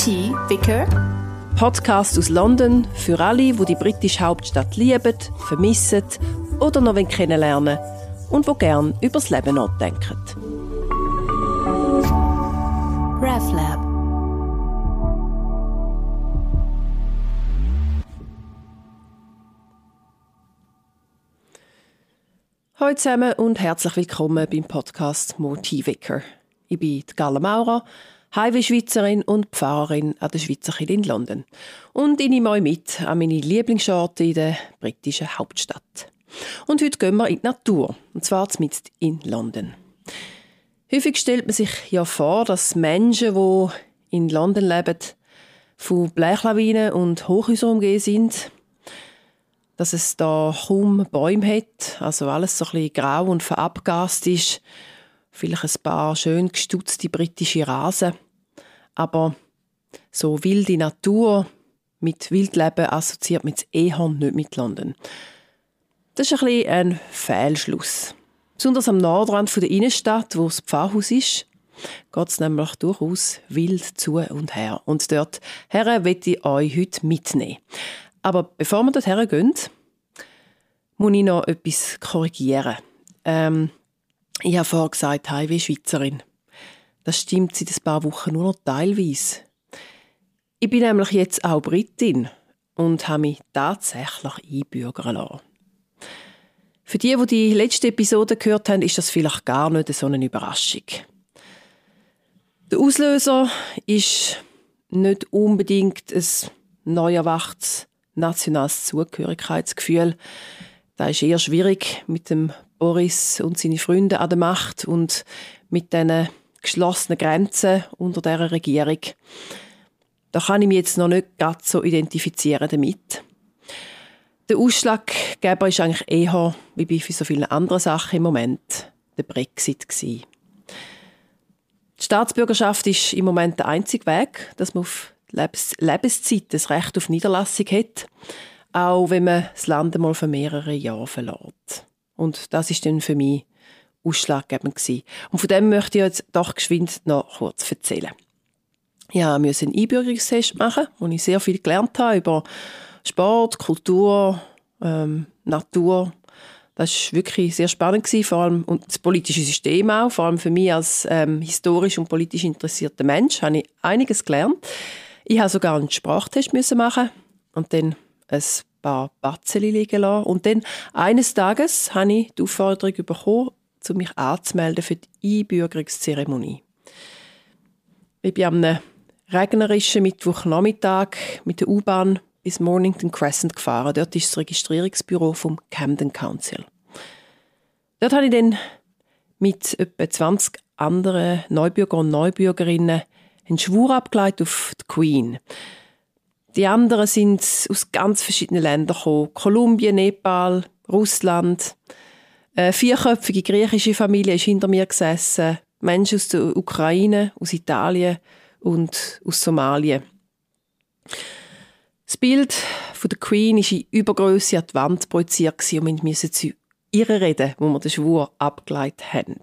Motti Vicker. Podcast aus London für alle, die die britische Hauptstadt lieben, vermissen oder noch kennenlernen und wo gern über das Leben nachdenken. RevLab. Hallo zusammen und herzlich willkommen beim Podcast Motiviker. Ich bin die Gala Maurer, Highway-Schweizerin und Pfarrerin an der Schweizer Kirche in London. Und ich nehme euch mit an meine Lieblingsorte in der britischen Hauptstadt. Und heute gehen wir in die Natur, und zwar mitten in London. Häufig stellt man sich ja vor, dass Menschen, die in London leben, von Blechlawinen und Hochhäusern umgeben sind dass es da kaum Bäume hat, also alles so ein bisschen grau und verabgast ist. Vielleicht ein paar schön gestutzte britische Rasen. Aber so wilde Natur mit Wildleben assoziiert mit Ehorn nicht mit London. Das ist ein, bisschen ein Fehlschluss. Besonders am Nordrand der Innenstadt, wo das Pfarrhaus ist, geht es nämlich durchaus wild zu und her. Und dort her möchte ich euch heute mitnehmen. Aber bevor wir dorthin gehen, muss ich noch etwas korrigieren. Ähm, ich habe vorher gesagt, Highway Schweizerin. Das stimmt seit ein paar Wochen nur noch teilweise. Ich bin nämlich jetzt auch Britin und habe mich tatsächlich einbürgern lassen. Für die, die die letzte Episode gehört haben, ist das vielleicht gar nicht so eine Überraschung. Der Auslöser ist nicht unbedingt ein neu erwachtes nationales Zugehörigkeitsgefühl. Das ist eher schwierig mit dem Boris und seine Freunde an der Macht und mit diesen geschlossenen Grenzen unter dieser Regierung. Da kann ich mich jetzt noch nicht ganz so identifizieren damit. Der Ausschlaggeber ist eigentlich eher, wie bei so vielen anderen Sachen im Moment, der Brexit gewesen. Die Staatsbürgerschaft ist im Moment der einzige Weg, dass man auf Lebens Lebenszeit das Recht auf Niederlassung hat, auch wenn man das Land einmal für mehrere Jahre verlässt. Und das ist dann für mich ausschlaggebend gewesen. Und von dem möchte ich jetzt doch geschwind noch kurz erzählen. Ich musste einen Einbürgerungstest machen, wo ich sehr viel gelernt habe über Sport, Kultur, ähm, Natur. Das war wirklich sehr spannend gewesen, vor allem und das politische System auch. Vor allem für mich als ähm, historisch und politisch interessierter Mensch habe ich einiges gelernt. Ich habe sogar einen Sprachtest müssen machen und dann ein paar Batzen liegen lassen. Und dann eines Tages habe ich die Aufforderung bekommen, um mich anzumelden für die Einbürgerungszeremonie. Ich bin am regnerischen Mittwochnachmittag mit der U-Bahn bis Mornington Crescent gefahren. Dort ist das Registrierungsbüro vom Camden Council. Dort habe ich dann mit etwa 20 anderen Neubürger und Neubürgerinnen einen Schwur abgeleitet auf die Queen. Die anderen sind aus ganz verschiedenen Ländern gekommen. Kolumbien, Nepal, Russland. Eine vierköpfige griechische Familie ist hinter mir gesessen. Menschen aus der Ukraine, aus Italien und aus Somalia. Das Bild von der Queen ist in Übergröße an die Wand projiziert und wir mussten zu ihr reden, wo wir den Schwur abgeleitet haben.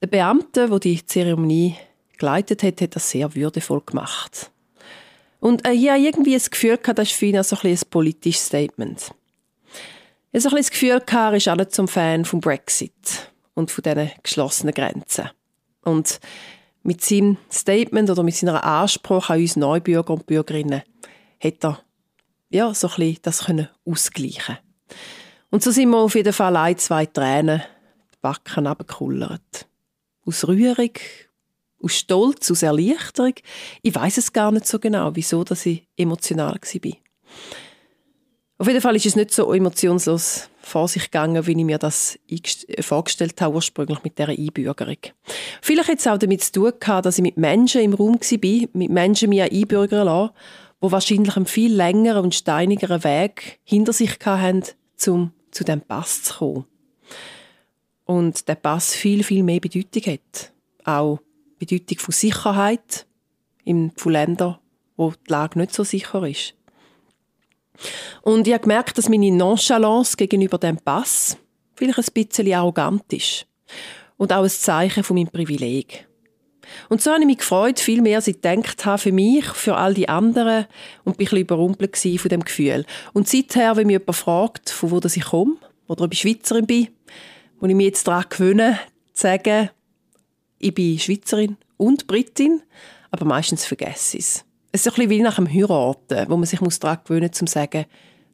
Der Beamte, der die Zeremonie geleitet hat, hat das sehr würdevoll gemacht. Und äh, ich habe irgendwie das Gefühl gehabt, das ist für ihn so ein, ein politisches Statement. Ich habe so ein das Gefühl gehabt, er ist nicht zum Fan vom Brexit und von diesen geschlossenen Grenzen. Und mit seinem Statement oder mit seiner Anspruch an uns Neubürger und Bürgerinnen hat er ja, so ein das können ausgleichen Und so sind wir auf jeden Fall ein, zwei Tränen die Backen abgekullert aus Rührung, aus Stolz, aus Erleichterung. Ich weiß es gar nicht so genau, wieso dass ich emotional war. Auf jeden Fall ist es nicht so emotionslos vor sich gegangen, wie ich mir das vorgestellt habe, ursprünglich mit dieser Einbürgerung. Vielleicht hat es auch damit zu tun gehabt, dass ich mit Menschen im Raum war, mit Menschen mich einbürgern lassen, die wahrscheinlich einen viel längeren und steinigeren Weg hinter sich hatten, um zu diesem Pass zu kommen und der Pass viel, viel mehr Bedeutung hat. Auch Bedeutung von Sicherheit in Ländern, wo die Lage nicht so sicher ist. Und ich habe gemerkt, dass meine Nonchalance gegenüber dem Pass vielleicht ein bisschen arrogant ist. Und auch ein Zeichen von meinem Privileg. Und so habe ich mich gefreut, viel mehr als ich gedacht habe, für mich, für all die anderen und bin ein überrumpelt von dem Gefühl. Und seither, wenn mich jemand fragt, von wo ich komme oder ob ich Schweizerin bin, muss ich mich jetzt daran gewöhnen, zu sagen, ich bin Schweizerin und Britin, aber meistens vergesse ich es. Es ist ein bisschen wie nach einem Heiraten, wo man sich daran gewöhnen muss, zu sagen,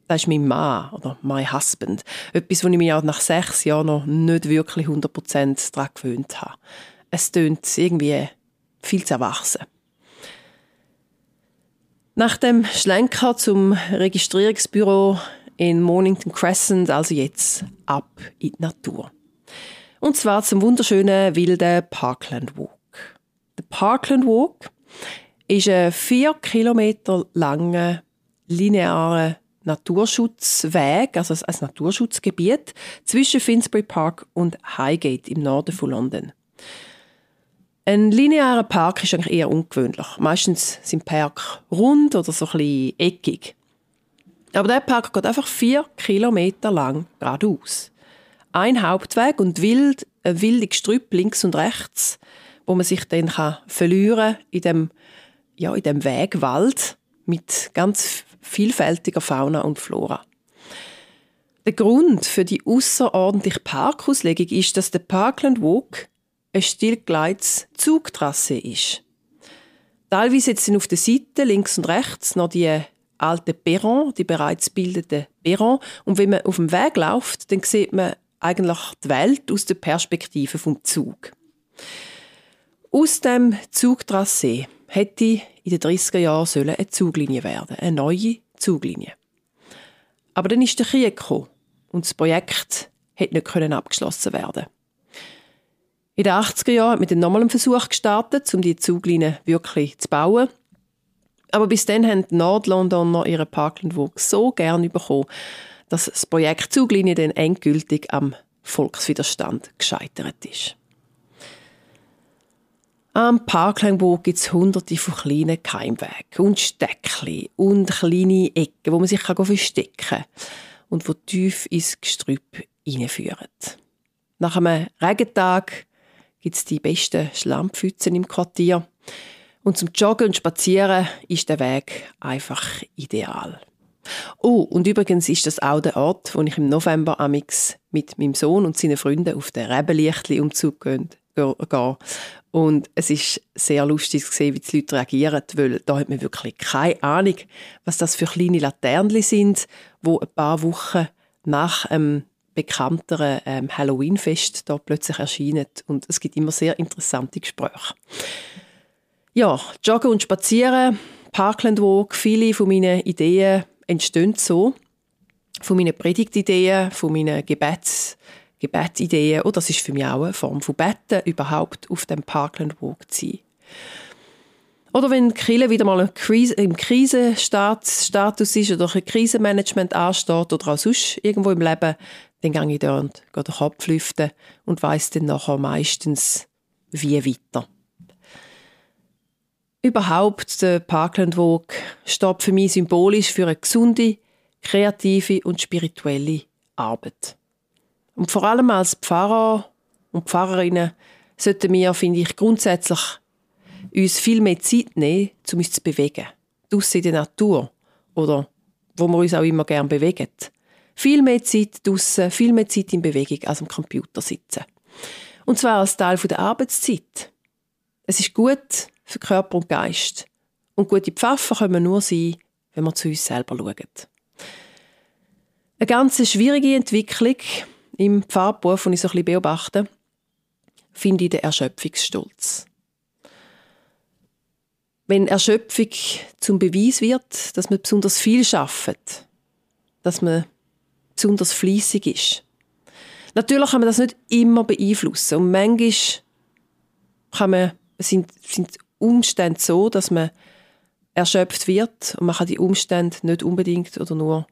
das ist mein Mann oder mein Husband. Etwas, wo ich mich auch nach sechs Jahren noch nicht wirklich 100% daran gewöhnt habe. Es tönt irgendwie viel zu erwachsen. Nach dem Schlenker zum Registrierungsbüro in Mornington Crescent, also jetzt ab in die Natur. Und zwar zum wunderschönen wilden Parkland Walk. Der Parkland Walk ist ein vier Kilometer langer linearer Naturschutzweg, also ein Naturschutzgebiet zwischen Finsbury Park und Highgate im Norden von London. Ein linearer Park ist eigentlich eher ungewöhnlich. Meistens sind Park rund oder so ein bisschen eckig. Aber der Park geht einfach vier Kilometer lang geradeaus. Ein Hauptweg und wild, ein wildes Gestrüpp links und rechts, wo man sich dann kann verlieren in dem, ja, in dem Wegwald mit ganz vielfältiger Fauna und Flora. Der Grund für die außerordentliche Parkauslegung ist, dass der Parkland Walk ein stillgeleites Zugtrasse ist. Teilweise sind auf der Seite links und rechts noch die alten Perron, die bereits bildeten Perron. Und wenn man auf dem Weg läuft, dann sieht man eigentlich die Welt aus der Perspektive vom Zug. Aus dem Zugtrasse hätte in den 30er Jahren eine Zuglinie werden eine neue Zuglinie. Aber dann ist der Krieg gekommen und das Projekt hätte nicht abgeschlossen werden in den 80er Jahren hat man dann nochmal einen Versuch gestartet, um die Zuglinie wirklich zu bauen. Aber bis dann haben die Nordlondoner ihren Parkland Walk so gern bekommen, dass das Projekt Zuglinie dann endgültig am Volkswiderstand gescheitert ist. Am Parkland Walk gibt es hunderte von kleinen Keimwegen und Steckli und kleine Ecken, wo man sich verstecken kann und wo tief ins Gestrüpp hineinführen. Nach einem Regentag gibt es die besten Schlammpfützen im Quartier. Und zum Joggen und Spazieren ist der Weg einfach ideal. Oh, und übrigens ist das auch der Ort, wo ich im November amix mit meinem Sohn und seinen Freunden auf den Rebenlichtli-Umzug gehe. Und es ist sehr lustig zu sehen, wie die Leute reagieren, weil da hat man wirklich keine Ahnung, was das für kleine Laternen sind, wo ein paar Wochen nach ähm, bekannteren ähm, Halloween-Fest da plötzlich erscheinen. Und es gibt immer sehr interessante Gespräche. Ja, Joggen und Spazieren, Parkland Walk, viele von meinen Ideen entstehen so. Von meinen Predigtideen, von meinen Gebets, Gebetsideen. Und das ist für mich auch eine Form von Betten, überhaupt auf dem Parkland Walk zu sein. Oder wenn Kille wieder mal im Krisenstatus ist oder ein Krisenmanagement ansteht oder auch sonst irgendwo im Leben, dann gehe ich dort gehe den Kopf lüften und weiss dann nachher meistens, wie weiter. Überhaupt, der Parkland Walk steht für mich symbolisch für eine gesunde, kreative und spirituelle Arbeit. Und vor allem als Pfarrer und Pfarrerinnen sollten wir, finde ich, grundsätzlich uns viel mehr Zeit nehmen, um uns zu bewegen. Draussen in der Natur oder wo wir uns auch immer gerne bewegen. Viel mehr Zeit draussen, viel mehr Zeit in Bewegung als am Computer sitzen. Und zwar als Teil der Arbeitszeit. Es ist gut für Körper und Geist. Und gute Pfaffer können nur sein, wenn wir zu uns selber schauen. Eine ganz schwierige Entwicklung im Pfarrberuf, die ich so ein bisschen beobachte, finde ich den Erschöpfungsstolz. Wenn Erschöpfung zum Beweis wird, dass man besonders viel schafft, dass man besonders fließig ist. Natürlich kann man das nicht immer beeinflussen und manchmal kann man, sind, sind Umstände so, dass man erschöpft wird und man kann die Umstände nicht unbedingt oder nur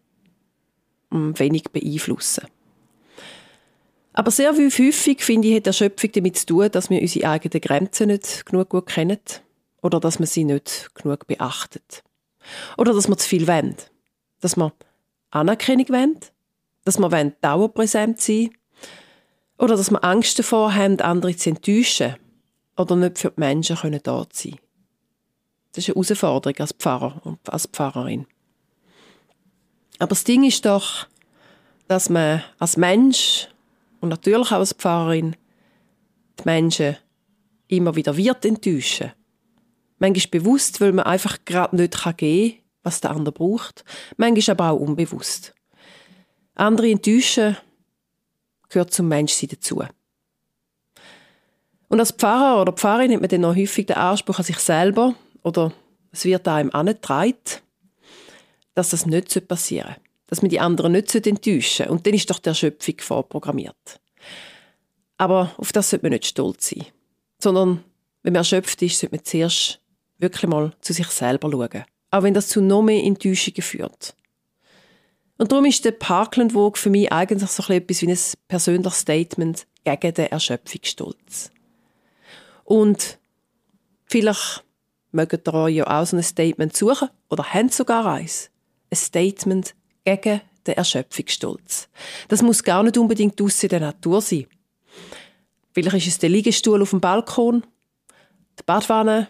um, wenig beeinflussen. Aber sehr häufig, finde ich, hat Erschöpfung damit zu tun, dass wir unsere eigenen Grenzen nicht genug gut kennen oder dass man sie nicht genug beachtet. Oder dass wir zu viel wollen. Dass wir Anerkennung wollen dass wir dauerpräsent sein oder dass wir Angst davor haben, andere zu enttäuschen oder nicht für die Menschen können da sein Das ist eine Herausforderung als Pfarrer und als Pfarrerin. Aber das Ding ist doch, dass man als Mensch und natürlich auch als Pfarrerin die Menschen immer wieder wird enttäuschen. Manchmal bewusst, weil man einfach gerade nicht geben kann, was der andere braucht. Manchmal aber auch unbewusst. Andere enttäuschen gehört zum Menschsein dazu. Und als Pfarrer oder Pfarrerin hat man dann noch häufig den Anspruch an sich selber oder es wird einem angetragen, dass das nicht passieren soll. Dass man die anderen nicht enttäuschen soll. Und dann ist doch der Schöpfung vorprogrammiert. Aber auf das sollte man nicht stolz sein. Sondern, wenn man erschöpft ist, sollte man zuerst wirklich mal zu sich selber schauen. Auch wenn das zu noch mehr Enttäuschungen führt. Und darum ist der Parkland Vogue für mich eigentlich so etwas wie ein persönliches Statement gegen den Erschöpfungsstolz. Und vielleicht mögt ihr euch ja auch so ein Statement suchen oder habt sogar eins. Ein Statement gegen den Erschöpfungsstolz. Das muss gar nicht unbedingt aus in der Natur sein. Vielleicht ist es der Liegestuhl auf dem Balkon, die Badwanne,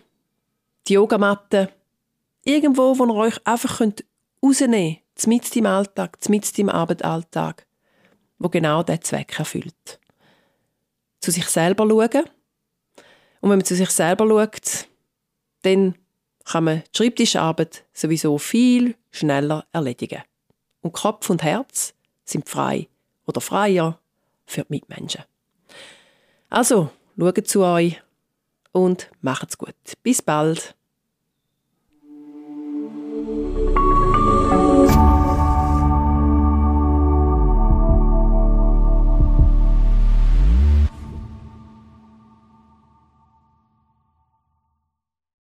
die Yogamatte, irgendwo, wo ihr euch einfach rausnehmen könnt, mitten im Alltag, mitten im Abendalltag, wo genau diesen Zweck erfüllt. Zu sich selber schauen. Und wenn man zu sich selber schaut, dann kann man die Schreibtischarbeit sowieso viel schneller erledigen. Und Kopf und Herz sind frei oder freier für die Mitmenschen. Also, schaut zu euch und macht's gut. Bis bald.